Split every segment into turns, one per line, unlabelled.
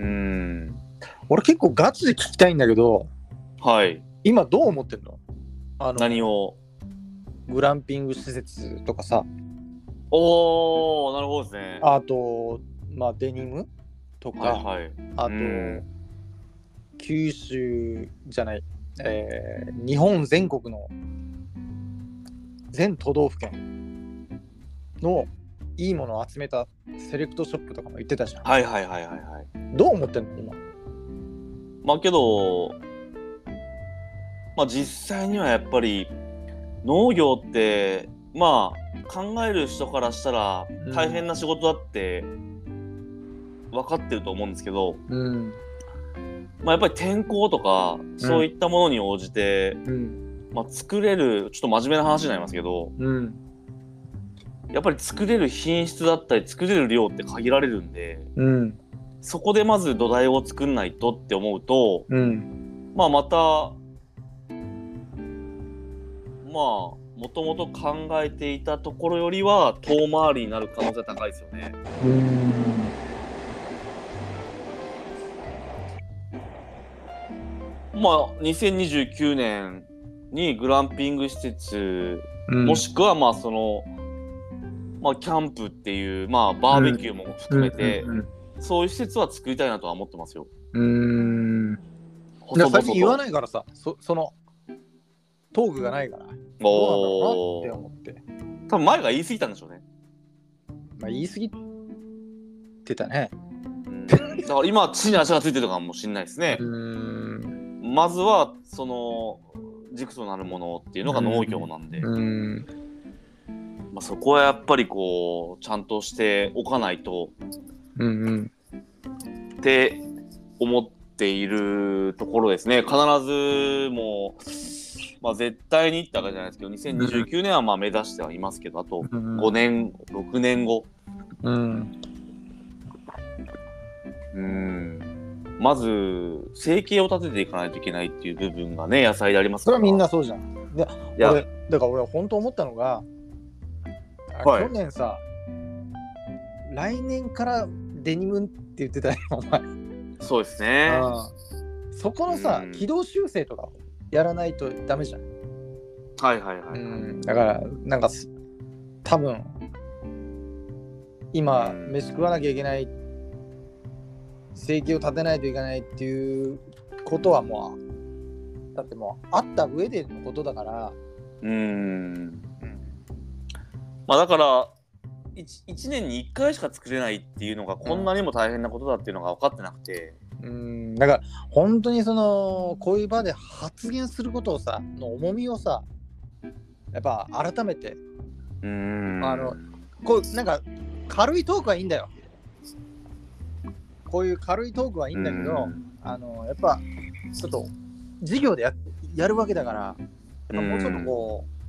うん。
俺結構ガチで聞きたいんだけど
はい。
今どう思ってんの？あの
何を？
グランピング施設とかさ
おー、なるほどですね。
あとまあデニム？とか、
はいはい。
あと、
うん
九州じゃない、えー日本全国の全都道府県のいいものを集めたセレクトショップとかも言ってたじゃん。
はいはいはいはいはい。
どう思ってんの今？
まあけど、まあ実際にはやっぱり農業って、まあ考える人からしたら
うん
大変な仕事だって分かってると思うんですけど、
うん。
まあやっぱり天候とかそういったものに応じて、
うん。
まあ作れる、ちょっと真面目な話になりますけど、
うん。
やっぱり作れる品質だったり作れる量って限られるんで、
うん。
そこでまず土台を作んないとって思うと、
うん。
まあまた、まあ、もともと考えていたところよりは遠回りになる可能性が高いですよね。
うん。
まあ、2029年にグランピング施設、
うん
もしくはまあその、まあキャンプっていう、まあバーベキューも含めて、
うん
そういう施設は作りたいなとは思ってますよ。
うん。最近言わないからさ、そそのトークがないから、どうなんだろうなって思って。
多分前が言い過ぎたんでしょうね。
まあ言い過ぎてたね。
うん、だから今地に足がついてるのかもしれないですね。
ん。
まずはその軸となるものっていうのが農業なんで、
うん。
まあ、そこはやっぱりこうちゃんとしておかないと。
うんうん。
って思っているところですね。必ずもう、まあ、絶対にいったわけじゃないですけど2029年はまあ目指してはいますけどあと5年6年後。
うん。
うん。まず生計を立てていかないといけないっていう部分がね野菜でありますから。
それはみんなそうじゃん。で、
いや。
俺だから俺は本当思ったのが、あ
はい。
去年さ、来年からデニムって言ってたよ、お前。
そうですね。
うん。そこのさ、
うん。
軌道修正とかやらないとダメじゃん。
はいはいはい、はい。
うん。だから、なんかす、多分今、
うん。
飯食わなきゃいけない、生計を立てないといけないっていうことはもう、だってもう、あった上でのことだから、
うーんまあだから 1, 年に1回しか作れないっていうのがこんなにも大変なことだっていうのが分かってなくて、
うん、だから本当にそのこういう場で発言することをさの重みをさやっぱ改めて。
うーん。
あのこうなんか軽いトークはいいんだよ。こういう軽いトークはいいんだけどあのやっぱちょっと授業でややるわけだからやっぱもうちょっとこう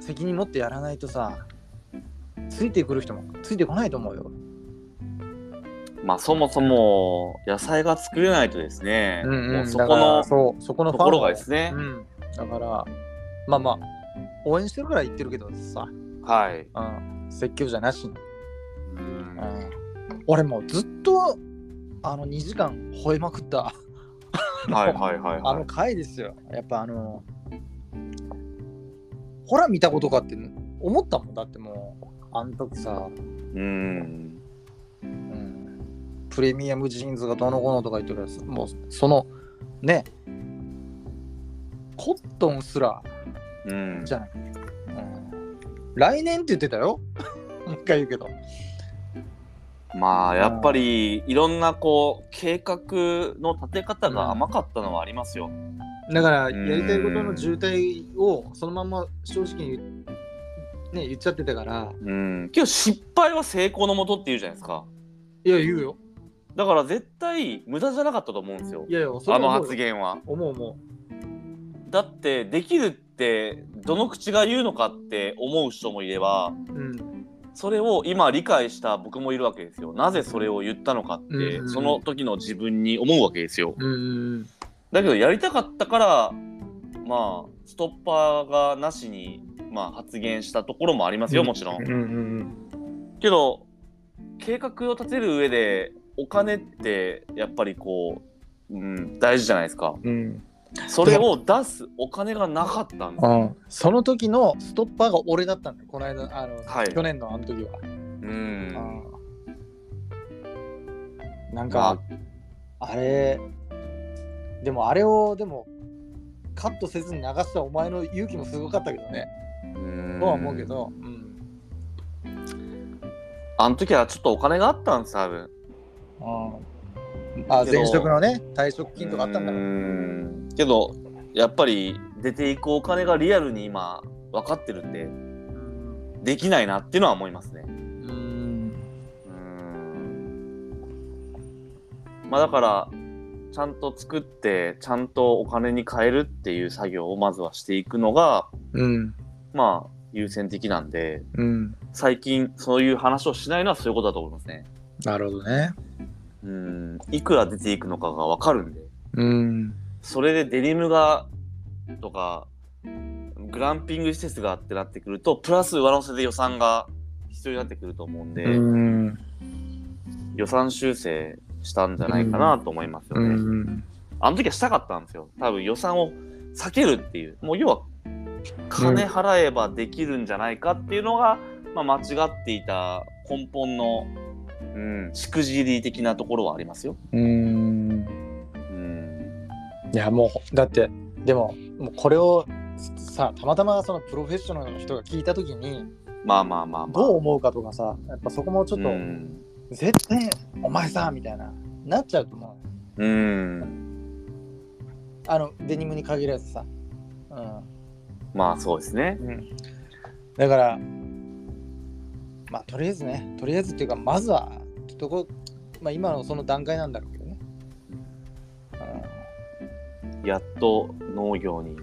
責任持ってやらないとさついてくる人もついてこないと思うよ。
まあそもそも野菜が作れないとですね、もうそ
だから
この
そうそこの
ところ
ファンを
がですね、
うん、だからまあまあ応援してるから言ってるけどさ、
はい、
うん、説教じゃなしに、
うん。
うん、俺もうずっとあの2時間吠えまくった。
はいはいはい
あの
はい
回ですよ。やっぱあのほら見たことかって思ったもんだってもう。あの時さ、
うん。
うん、プレミアムジーンズがどうのこうのとか言ってるやつ。もうそのね。コットンすら。
うん。
じゃない、うん、来年って言ってたよ。もう一回言うけど。
まあやっぱりいろんなこう計画の立て方が甘かったのはありますよ。
だからやりたいことの渋滞をそのまま正直に言,、ね、言っちゃってたから
うん、けど失敗は成功のもとって言うじゃないですか。
いや言うよ
だから絶対無駄じゃなかったと思うんですよ
い。やいや
あの発言は。
思う思
だってできるってどの口が言うのかって思う人もいれば
ううん
それを今理解した僕もいるわけですよ。なぜそれを言ったのかって、
うん
その時の自分に思うわけですよ。
うんうん
だけどやりたかったからまあストッパーがなしに、まあ、発言したところもありますよもちろん。
うんうん
けど計画を立てる上でお金ってやっぱりこう、うん、大事じゃないですか。
うん。
それを出すお金がなかったんです。よ
うん、その時のストッパーが俺だったんだよこの間あの、
はい。
去年のあの時は、
うん。
うんなんか、あれでもあれをでもカットせずに流したお前の勇気もすごかったけどね。
うん。
とは思うけど、うん。
あの時はちょっとお金があったんです多分。
うんあ
けど
前職のね退職金とかあったんだ。
うん。けどやっぱり出ていくお金がリアルに今分かってるんで
うん
できないなっていうのは思いますね。
うん。
うん。まあだからちゃんと作ってちゃんとお金に変えるっていう作業をまずはしていくのが
うん。
まあ優先的なんで
うん。
最近そういう話をしないのはそういうことだと思いますね。
なるほどね。
うん。いくら出ていくのかが分かるんで。
うん。
それでデニムがとかグランピング施設がってなってくるとプラス上乗せで予算が必要になってくると思うんで、
うん。
予算修正したんじゃないかなと思いますよ
う
ね。
ん
あの時はしたかったんですよ。多分予算を避けるっていう。もう要は金払えばできるんじゃないかっていうのが、まあ、間違っていた根本の、うん、しくじり的なところはありますよ。
うん
うん、
いやもうだってでももうこれをさたまたまそのプロフェッショナルの人が聞いた時に
まあまあまあまあ。
どう思うかとかさやっぱそこもちょっと、
うん
絶対お前さみたいななっちゃうと思う
うん。
あのデニムに限らずさ、うん
まあそうですね。
うん、だからまあとりあえずねとりあえずっていうかまずはどこ、まあ、今のその段階なんだろうけどね、
やっと農業に。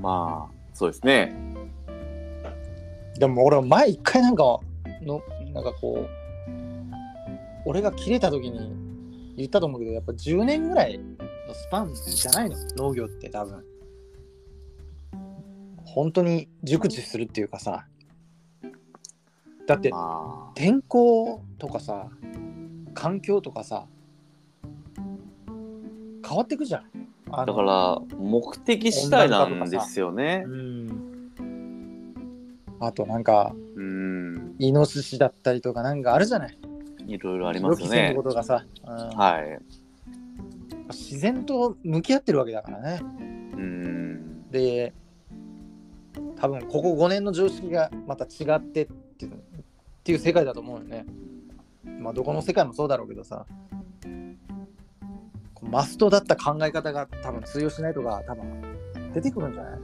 まあ、そうですね。
うん、でも俺前一回なんかのなんかこう俺が切れた時に言ったと思うけどやっぱ10年ぐらいのスパンじゃないの？農業って多分。本当に熟知するっていうかさ。だって
まあ、
天候とかさ環境とかさ変わってくじゃん。
だから目的次第なんですよね。
う。んあとなんか
うん、
イノシシだったりとかなんかあるじゃない？
いろいろありますよね
こ。とがさ、うん。
はい。
自然と向き合ってるわけだからね。
うん、
で多分ここ5年の常識がまた違ってっていうっていう世界だと思うよね。まあどこの世界もそうだろうけどさ。マストだった考え方が多分通用しないとか多分出てくるんじゃない？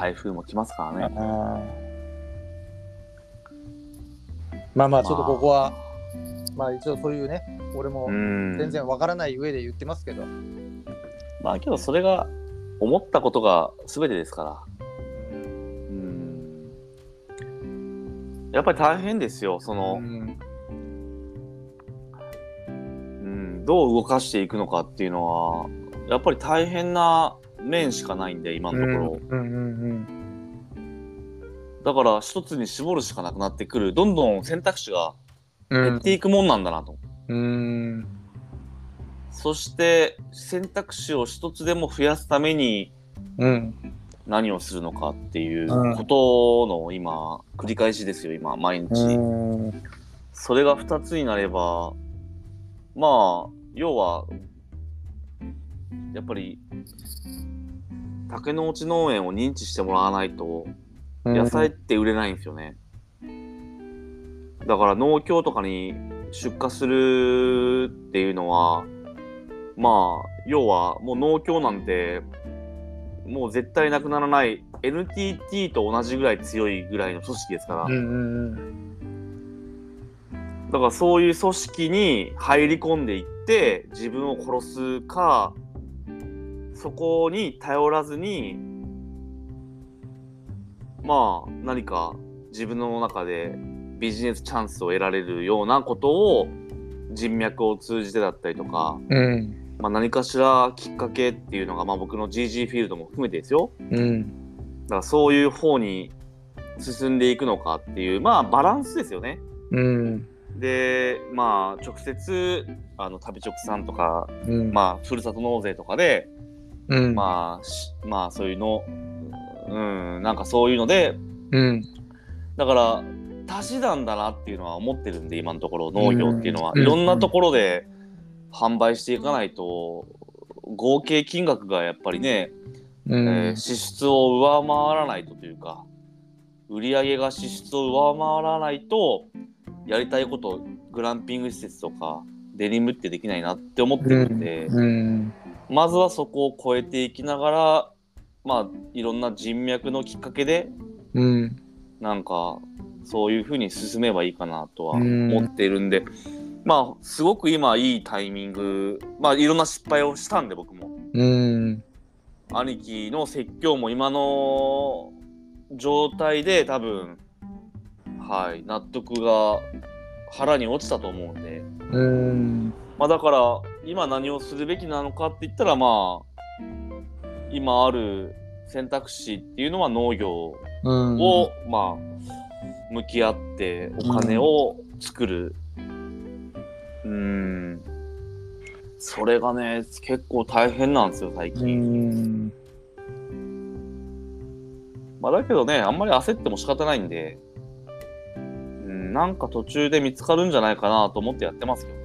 台風も来ますからね。
あまあまあちょっとここは、まあ一応そういうね俺も
うん、
全然わからない上で言ってますけど、
まあけどそれが思ったことが全てですから。うん。やっぱり大変ですよ。その、
うん
うん、どう動かしていくのかっていうのはやっぱり大変な面しかないんで今のところ、
うんうん
だから一つに絞るしかなくなってくるどんどん選択肢が
うん。
減っていくもんなんだなと、
うん。
そして選択肢を一つでも増やすために
うん
何をするのかっていうことの今繰り返しですよ今毎日、
うん。
それが2つになればまあ要はやっぱり竹の内農園を認知してもらわないと野菜って売れないんですよね。だから農協とかに出荷するっていうのはまあ要はもう農協なんてもう絶対なくならない NTT と同じぐらい強いぐらいの組織ですから、
うんうん。
だからそういう組織に入り込んでいって自分を殺すかそこに頼らずにまあ何か自分の中でビジネスチャンスを得られるようなことを人脈を通じてだったりとか、
うん
まあ、何かしらきっかけっていうのが、まあ、僕の GG フィールドも含めてですよ
うん
だからそういう方に進んでいくのかっていうまあバランスですよね。
うん。
でまあ直接あの旅直さんとか、
うん。
まあ、ふるさと納税とかで、
うん。
まあしまあそういうのうんなんかそういうので
うん。
だから足し算だなっていうのは思ってるんで今のところ農業っていうのは、
うん
いろんなところで販売していかないと合計金額がやっぱりね、
うん。
えー支出を上回らないとというか売り上げが支出を上回らないとやりたいことグランピング施設とかデニムってできないなって思ってるんで、
うん。
まずはそこを超えていきながらまあいろんな人脈のきっかけで
うん。
なんかそういうふうに進めばいいかなとは
うん
思っているんで、まあすごく今いいタイミングまあいろんな失敗をしたんで僕も
うん。
兄貴の説教も今の状態で多分はい納得が腹に落ちたと思うんで
うん。
まあだから今何をするべきなのかって言ったらまあ今ある選択肢っていうのは農業
うん。
を、まあ向き合ってお金を作る。うん。それがね結構大変なんですよ最
う
近、
ん。
まあだけどねあんまり焦っても仕方ないんでうんなんか途中で見つかるんじゃないかなと思ってやってますけどね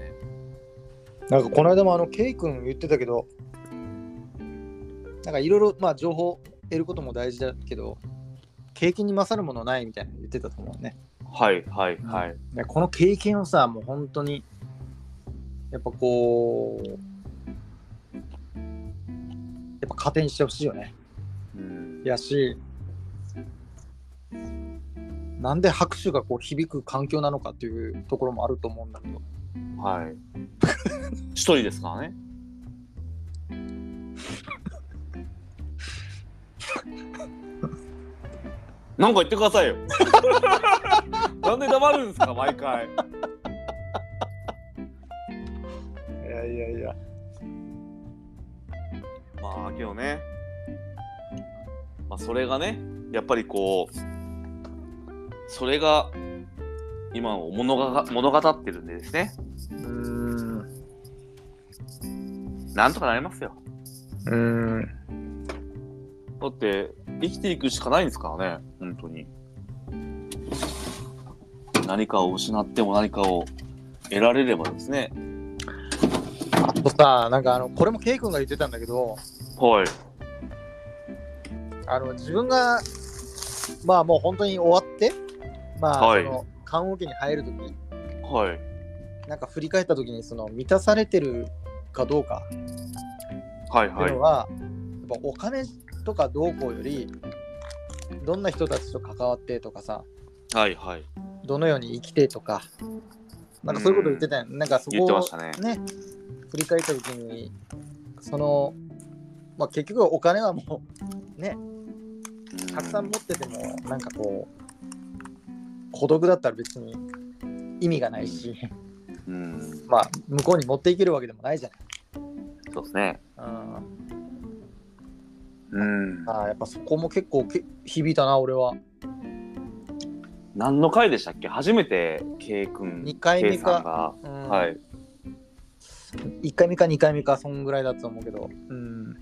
なんかこの間もあの、ケイ君言ってたけど、なんかいろいろ、まあ情報得ることも大事だけど、経験に勝るものないみたいなの言ってたと思うね。
はいはいはい、
でこの経験をさ、もう本当に、やっぱこう、やっぱ糧にしてほしいよね。
うん
やし、なんで拍手がこう響く環境なのかっていうところもあると思うんだけど、
はい。一人ですからね。なんか言ってくださいよ。なんで黙るんですか毎回。
いやいやいや、
まあけどね、まあ、それがねやっぱりこうそれが今を物が物語ってるんでですね
うーん、
なんとかなりますよ。
うーん、
だって生きていくしかないんですからね。本当に。何かを失っても何かを得られればですね。
あとさ、なんかあの、これもケイ君が言ってたんだけど、
はい。
あの自分が、まあもう本当に終わって、まあ、
はい。
その棺桶に入るとき、
はい
なんか振り返ったときに、その満たされてるかどうか
はいはい。
っていうのは、やっぱお金とかどうこうより、どんな人たちと関わってとかさ、
はいはい。
どのように生きてとか、なんかそういうこと言ってたよ、なんかそこを
ね。
ね、振り返ったときに、その、まあ結局お金はもう、ね、たくさん持ってても、なんかこう、孤独だったら別に意味がないし、
うん
まあ向こうに持っていけるわけでもないじゃない。
そうですね。
うん、
うん。
あーやっぱそこも結構け響いたな、俺は。
何の回でしたっけ？初めて K 君
二回目か。うん、
はい。
1回目か2回目か、そんぐらいだと思うけど。うん、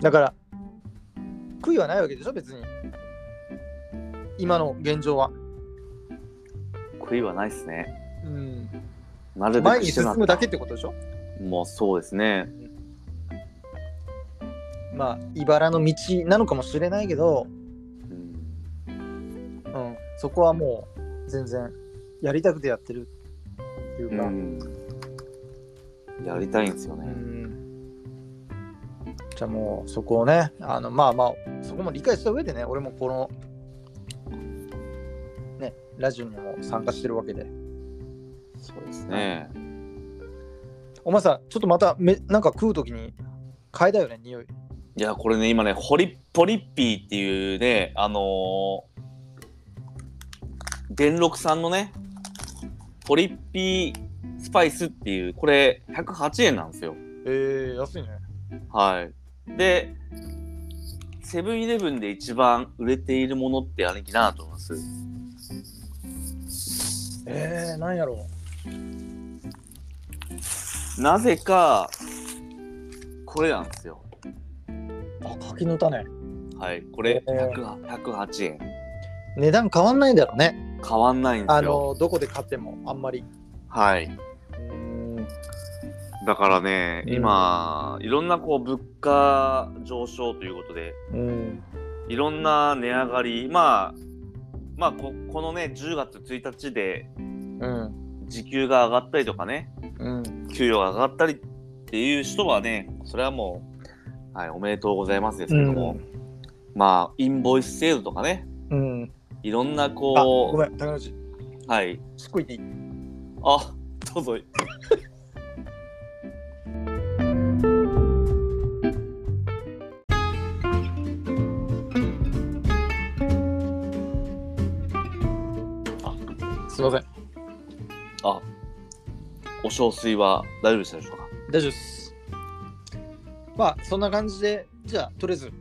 だから、悔いはないわけでしょ、別に。今の現状は。
悔いはないですね
うん、
なるべ
前に
くしてな
進むだけってことでしょ？
もうそうですね。
まあ、茨の道なのかもしれないけど、
うん。
うん、そこはもう全然やりたくてやってるっていうか、
うん。やりたいんですよ
う
ね、
ん。じゃあもうそこをねあのまあまあそこも理解した上でね俺もこのねラジオにも参加してるわけで
そうですね。
お前さちょっとまためなんか食う時に嗅いだよね匂い。
いやこれね今ねホリポリッピーっていうねあのー電録さんのねポリッピースパイスっていうこれ108円なんですよ。
えー、安いね。
はい。でセブンイレブンで一番売れているものって兄貴なと思います。
えー、なんやろ
なぜかこれなんですよ
う。あ、柿の種。
はいこれ
えー
100 108円
値段変わんないんだろうね。
変わんないんですよ
あの、どこで買ってもあんまり。
はい
うん。
だからね、
うん
今いろんなこう物価上昇ということで
うん。
いろんな値上がりまあまあここのね10月1日で
うん。
時給が上がったりとかね
うん。
給料が上がったりっていう人はねそれはもう、はい、おめでとうございますですけども、まあインボイス制度とかね
うん。
いろんな
あ、ご
こ
めん、高梨。
うはい
しっこいていい？
あどうぞ
すいません。
あお小水は大丈夫でしたでしょうか
大丈夫です。まあ、そんな感じで、じゃあ、とりあえず。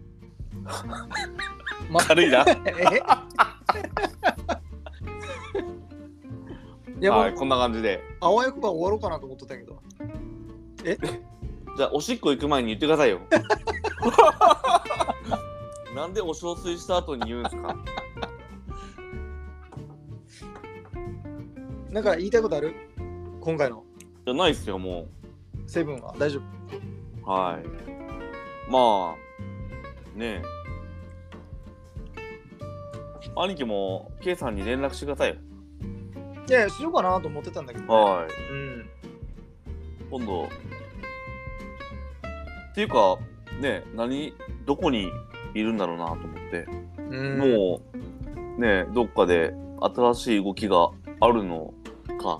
ま
軽いな。
え？いや、
はいこんな感じで。
あわよくば終わろうかなと思ってたけど。
じゃあおしっこ行く前に言ってくださいよ。なんでお小水した後に言うんですか？
なんか言いたいことある？今回の
じゃないっすよも
セブンは？大丈夫？
うはい。まあねえ。兄貴も K さんに連絡してくださいよ。
いやいや、しようかなと思ってたんだけど、ね。
はい。
うん。
今度。っていうかね何どこにいるんだろうなと思って、
うん、
もうねどっかで新しい動きがあるのか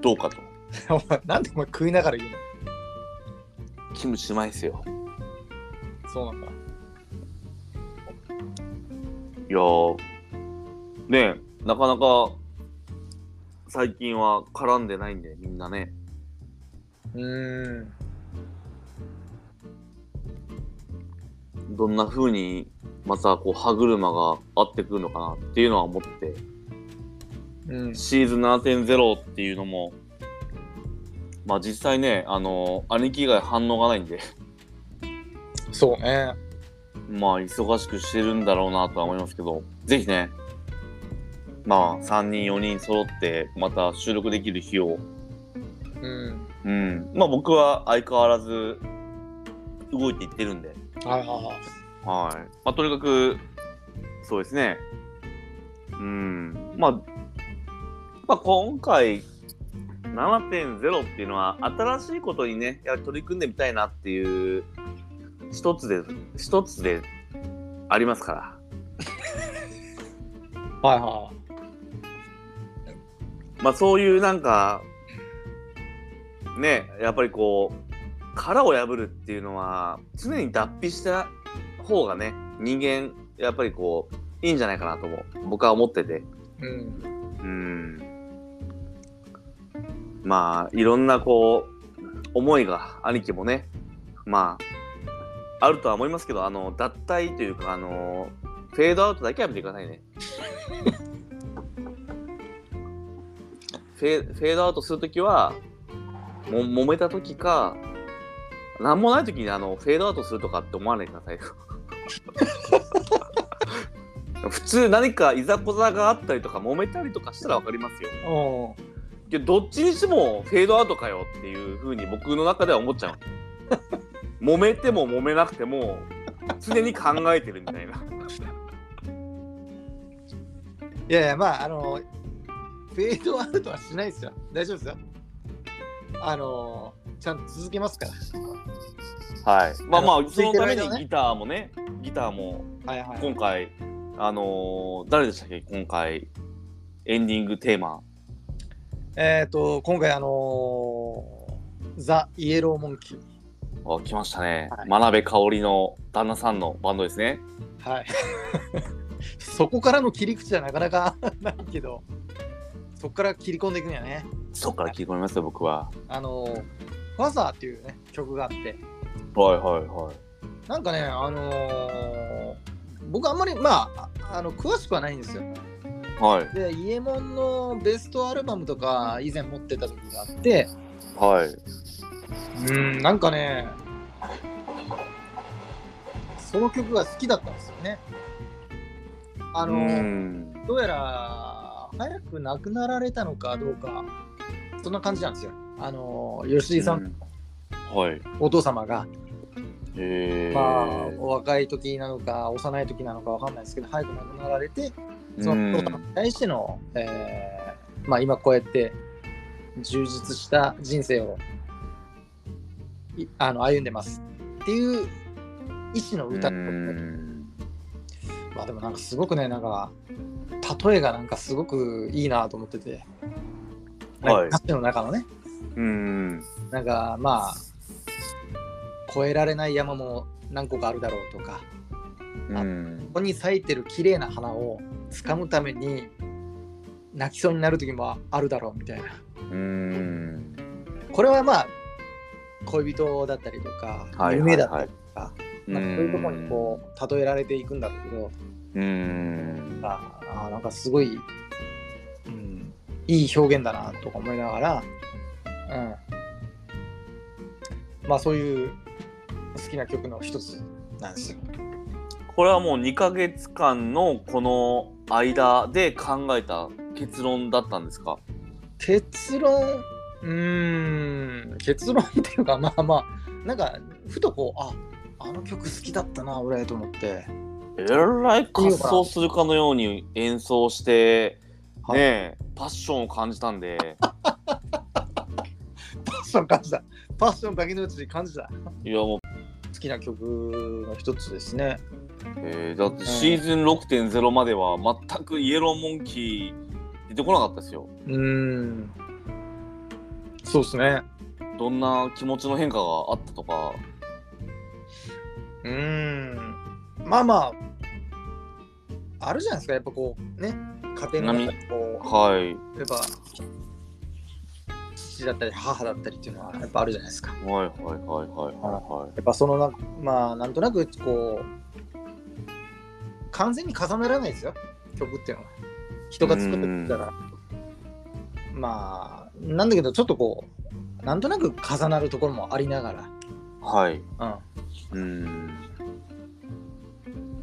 どうかと
お前なんでお前食いながら言う
キムチうまいっすよ
のそうなんだ。
いやーねなかなか最近は絡んでないんでみんなね
うーん。
どんな風にまたこう歯車が合ってくるのかなっていうのは思って
うん。
シーズン7.0っていうのも、まあ実際ね、あの兄貴以外反応がないんで、
そうね。
まあ忙しくしてるんだろうなとは思いますけど、ぜひね、まあ3人4人揃ってまた収録できる日を、
うん。
うん、まあ僕は相変わらず動いていってるんで、
はいはいはい。
はい。まあとにかく、そうですね、うん、まあ、まあ今回、7.0っていうのは新しいことにねや取り組んでみたいなっていう一つで一つでありますから
はいは
まあそういうなんかねやっぱりこう殻を破るっていうのは常に脱皮した方がね人間やっぱりこういいんじゃないかなとも僕は思ってて
い。うん。
うんまあいろんなこう思いが兄貴もねまああるとは思いますけどあの脱退というかあのフェードアウトだけはやめてくださいね。フェフェードアウトするときはも揉めたときか何もないときにあのフェードアウトするとかって思わないでください 普通何かいざこざがあったりとか揉めたりとかしたら分かりますよ。いやどっちにしてもフェードアウトかよっていうふうに僕の中では思っちゃう 揉めても揉めなくても常に考えてるみたいな
いやいや、まあ、あの、フェードアウトはしないですよ。大丈夫ですよ。あの、ちゃんと続けますから。
はいまあまあそのためにギターもねギターも
はいはい。
今回あのー誰でしたっけ？今回エンディングテーマ
えっ、と、今回、あのーザ・イエローモンキー。
あ来ましたね、
はい
真鍋かおりの旦那さんのバンドですね
はい。そこからの切り口はなかなか ないけど、そこから切り込んでいくんやね。
そっから聞き込みますよ僕は
あのーファザーっていうね、曲があって、
はいはいはい
なんかね、あのー僕あんまり、まあ、ああの詳しくはないんですよ。
はい。
で、イエモンのベストアルバムとか以前持ってた時があって、
はい。
うん、なんかね、その曲が好きだったんですよね。あの。どうやら早く亡くなられたのかどうか、そんな感じなんですよ。あのー吉井さん、
うんはい。
お父様が。まあ、お若い時なのか、幼い時なのかわかんないですけど、早く亡くなられて、そのお父様に対しての、えーまあ、今こうやって充実した人生をいあの歩んでますっていう意思の歌。まあでもなんかすごくね、なんか、例えがなんかすごくいいなと思ってて、
はい
歌詞の中のね、
うん。
なんかまあ、越えられない山も何個かあるだろうとか、
うん
こ。こに咲いてる綺麗な花を掴むために泣きそうになる時もあるだろうみたいな。
うん。
これはまあ、恋人だったりとか、
はい
夢だった
はい
りとか、まあ、そういうところにこう、例えられていくんだろうけど、
うん。
ああなんかすごい、うん、いい表現だなとか思いながら、うん、まあそういう好きな曲の一つなんですよ。
これはもう2ヶ月間のこの間で考えた結論だったんですか？
結論？うーん。結論っていうかまあまあなんかふとこうああの曲好きだったな俺と思って、
えらい滑走するかのように演奏して、
はい。
ねえ、パッションを感じたんで、
パッション感じた。パッションだけのうちに感じた。
いやもう、
好きな曲の一つですね。
えーだってシーズン6.0までは全くイエローモンキー出てこなかったですよ。
うーん。そうですね。
どんな気持ちの変化があったとか、
うーん。まあまああるじゃないですか。やっぱこうね家庭の中でこう
はい、
やっぱ父だったり母だったりっていうのはやっぱあるじゃないですか。
はいはいはいはいは
やっぱそのなまあなんとなくこう完全に重ねられないですよ曲っていうのは人が作ってるからまあなんだけどちょっとこうなんとなく重なるところもありなが
い。はい。
ら、
うん。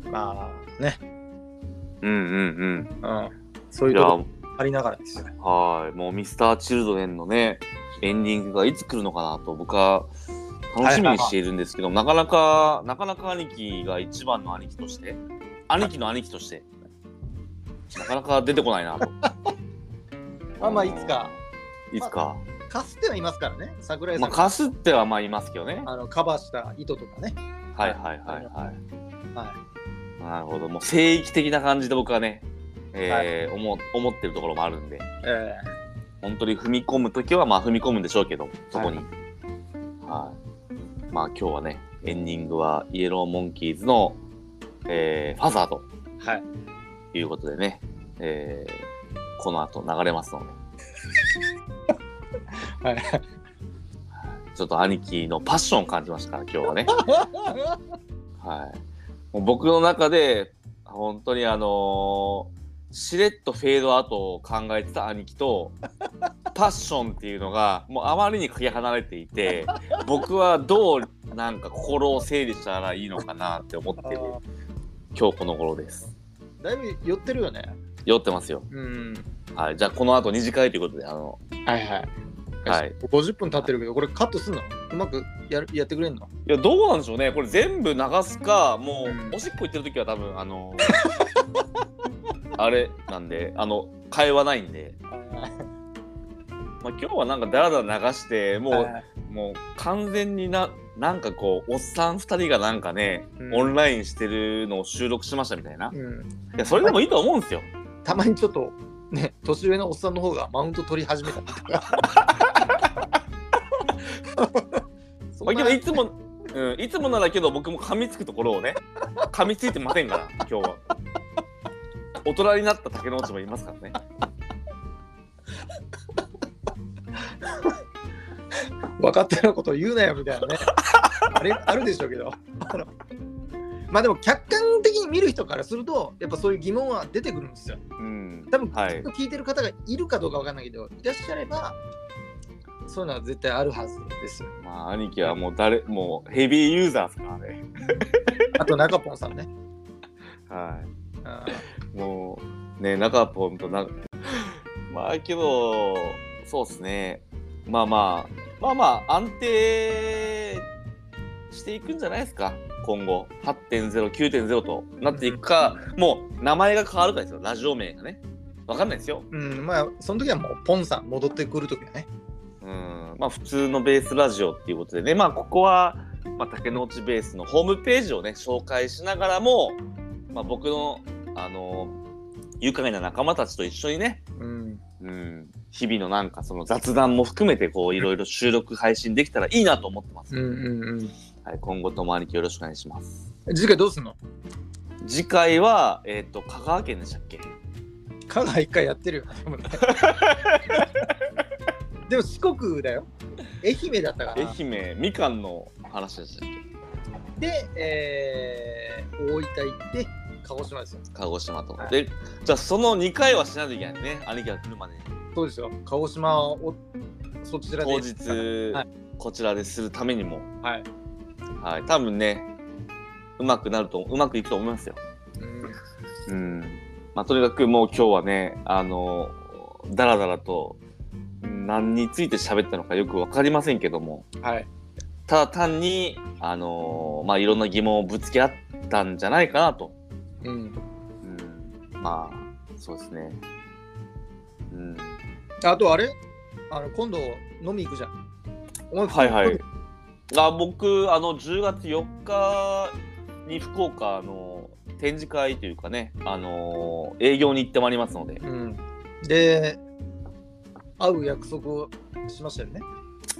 うん、まあね、
うんうん
うん、そう
うん。いや、
いうところありながらですよ。
はい。もうミスターチルドレンのね、エンディングがいつ来るのかなと僕は楽しみにしているんですけど、なかなか、なかなか兄貴が一番の兄貴として、兄貴の兄貴として、なかなか出てこないな と。
まあまあいつ。か
いつか。
かすってはいますからね桜井さんが、
まあ、かすってはまあいますけどね。
あのカバーした糸とかね。
はいはいはいはい。
はい
なるほど。もう聖域的な感じで僕はね、えー思思ってるところもあるんで、
え
本当に踏み込むときはまあ踏み込むんでしょうけど、そこに。はい。まあ今日はね、エンディングはイエローモンキーズの、えーファザーと。
ーはい。
いうことでね、えーこの後流れますので、
はい。
ちょっと兄貴のパッションを感じましたから、今日はね。はい。もう僕の中で、本当にあのーしれっとフェードアウトを考えてた兄貴と、パッションっていうのが、もうあまりにかけ離れていて、僕はどうなんか心を整理したらいいのかなって思ってる今日この頃です。
だいぶ寄ってるよね。
酔ってますよ。
うん。
はい。じゃあこの後二次会ということで、あの、
はいはい。
はい。
50分経ってるけど、これカットすんの？うまくやるやってくれんの？
いや、どうなんでしょうね。これ全部流すか、も
うん
う、おしっこ行ってる時は多分、あの あれなんで、あの、会話ないんで、まあ、今日はなんかダラダラ流して、もう、もう完全にな、なんかこう、おっさん2人がなんかね、
うん
オンラインしてるのを収録しましたみたいな。い
うん、
や、それでもいいと思うんですよ。
たまにちょっとね年上のおっさんの方がマウント取り始めたりとかそんな
まあ、けどいつも、うん、いつもならけど僕も噛みつくところをね、噛みついてませんから、今日は。大人になった竹之内もいますからね。
分かってること言うなよみたいなねあれあるでしょうけど。あのまあでも客観的に見る人からするとやっぱそういう疑問は出てくるんですよ。
うん。
多分、
はい。
聞いてる方がいるかどうかわかんないけどいらっしゃればそういうのは絶対あるはずです。よ
まあ兄貴はもう誰もうヘビーユーザーですからね。
あと中ポンさんね。
は
あ
いもうね中ポンとなまあけどそうですね。まあまあまあまあ安定していくんじゃないですか？今後。8.0、9.0となっていくか、もう名前が変わるかですよ、ラジオ名がね。わかんないですよ。
うん。まあその時はもうポンさん戻ってくる時はね。
うん、まあ普通のベースラジオっていうことでね、まあここは、まあ、竹の内ベースのホームページをね、紹介しながらも、まあ僕の、あの、愉快な仲間たちと一緒にね、
うん。
うん、日々のなんかその雑談も含めてこういろいろ収録配信できたらいいなと思ってます。
うんうんうん
はい、今後とも兄貴よろしくお願いします。
次回どうすんの？
次回は、えっ、と、香川県でしたっけ？
香川一回やってるよ。でも四国だよ。愛媛だったかな。
愛媛、みかんの話でしたっ
で、えー、大分行って鹿児島ですよ。
け鹿児島と。
はい
で、じゃあその2回はしないといけないね、兄貴が来るまでに。
そうですよ。鹿児島をそちらで。
当日、
はい。
こちらでするためにも、
はい、
はい、多分ね、うまくなると、うまくいくと思いますよ。
うん
うん。まあ、とにかくもう今日はね、あの、だらだらと、何について喋ったのかよくわかりませんけども、
はい
ただ単に、あのまあ、いろんな疑問をぶつけ合ったんじゃないかなと。
うん
うん。まあ、そうですね。うん。
あとあれ？あの今度飲み行くじゃん
はいはい。あ僕、あの、10月4日に福岡の展示会というかね、あの営業に行ってまいりますので、
うんで会う約束をしましたよね？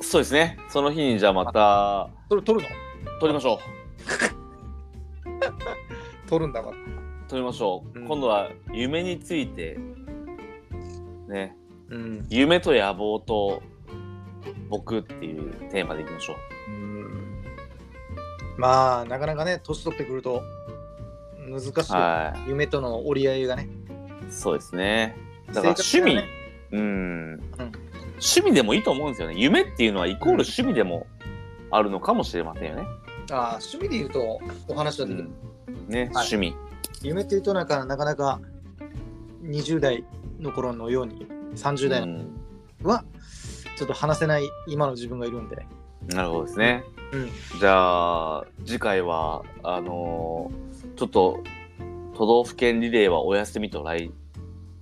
そうですね。その日にじゃあまた
それ取るの？
撮りましょ
取 るんだから
う。撮りましょう。
うん
今度は夢について、ね、
うん
夢と野望と僕っていうテーマでいきましょう。
うんまあなかなかね年取ってくると難しいよ、
は
夢との折り合いがね
い。そうですね。だから趣味、
生活がね
うん、趣味でもいいと思うんですよね。夢っていうのはイコール趣味でもあるのかもしれませんよね。
ああ趣味で言うとお話はできる、
ね、
はい
趣味。
夢っていうとなんかなかなか20代の頃のように30代はちょっと話せない今の自分がいるんで、
なるほどですね。
うん。
じゃあ次回はあのーちょっと都道府県リレーはお休みと来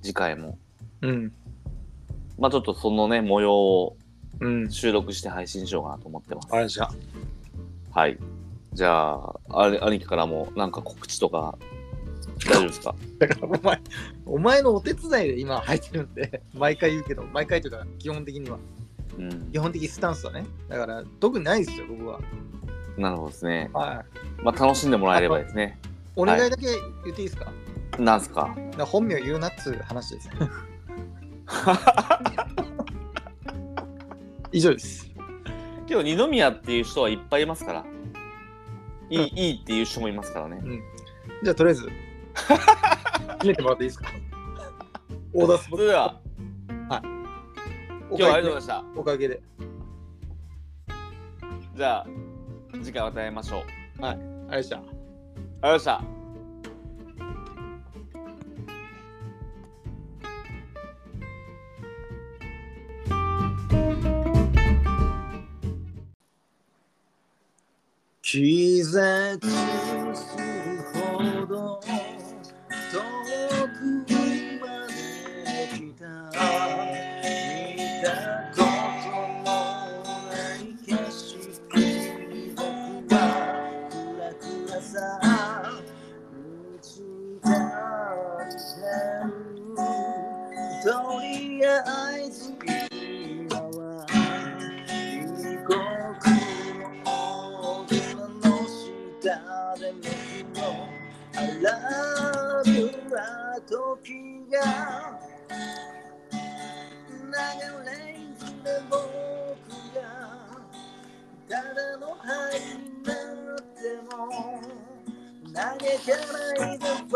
次回も。
うん。
まあちょっとそのね模様を
うん
収録して配信しようかなと思ってます。
あれじゃ
はい。じゃああれ兄貴からもなんか告知とか大丈夫ですか？
だからお前お前のお手伝いで今入ってるんで毎回言うけど毎回というか基本的には
うん。
基。本的スタンスはね。だから特にないですよ僕は。
なるほどですね。
はい。
まあ楽しんでもらえればですね。
お願いだけ言っていいですか,、
なんすか？
だから本名言うなっつう話です。以上です。
けど二宮っていう人はいっぱいいますから。いい、いいっていう人もいますからね。
じゃあとりあえず 決めてもらっていいですか？オーダースポッ
それでは
ト
今日はありがとうございました。
おかげで
じゃあ次回また会いましょう。
あれでした
ありがとうございました。
気絶とりあえず今は異国の大人の下で僕の荒ぶら時が流れずで僕がただの灰になっても投げてないでフ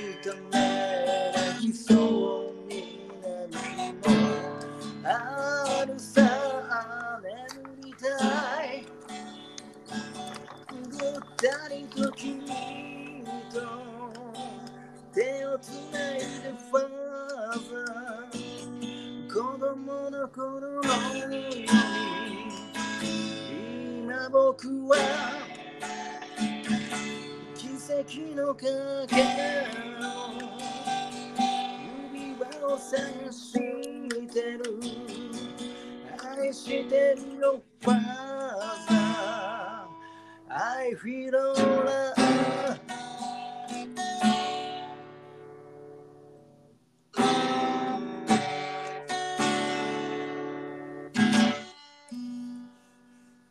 ーザーあれだうような恋もするだろう越えらきそうになる日もあるさ眠りたいぐったりと君と手をつないでファーザー子供の頃のように今僕は奇跡のかけ指輪を探してる愛してるよファーザー I feel alright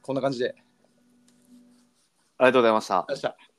こんな感じで。
ありがとうございました。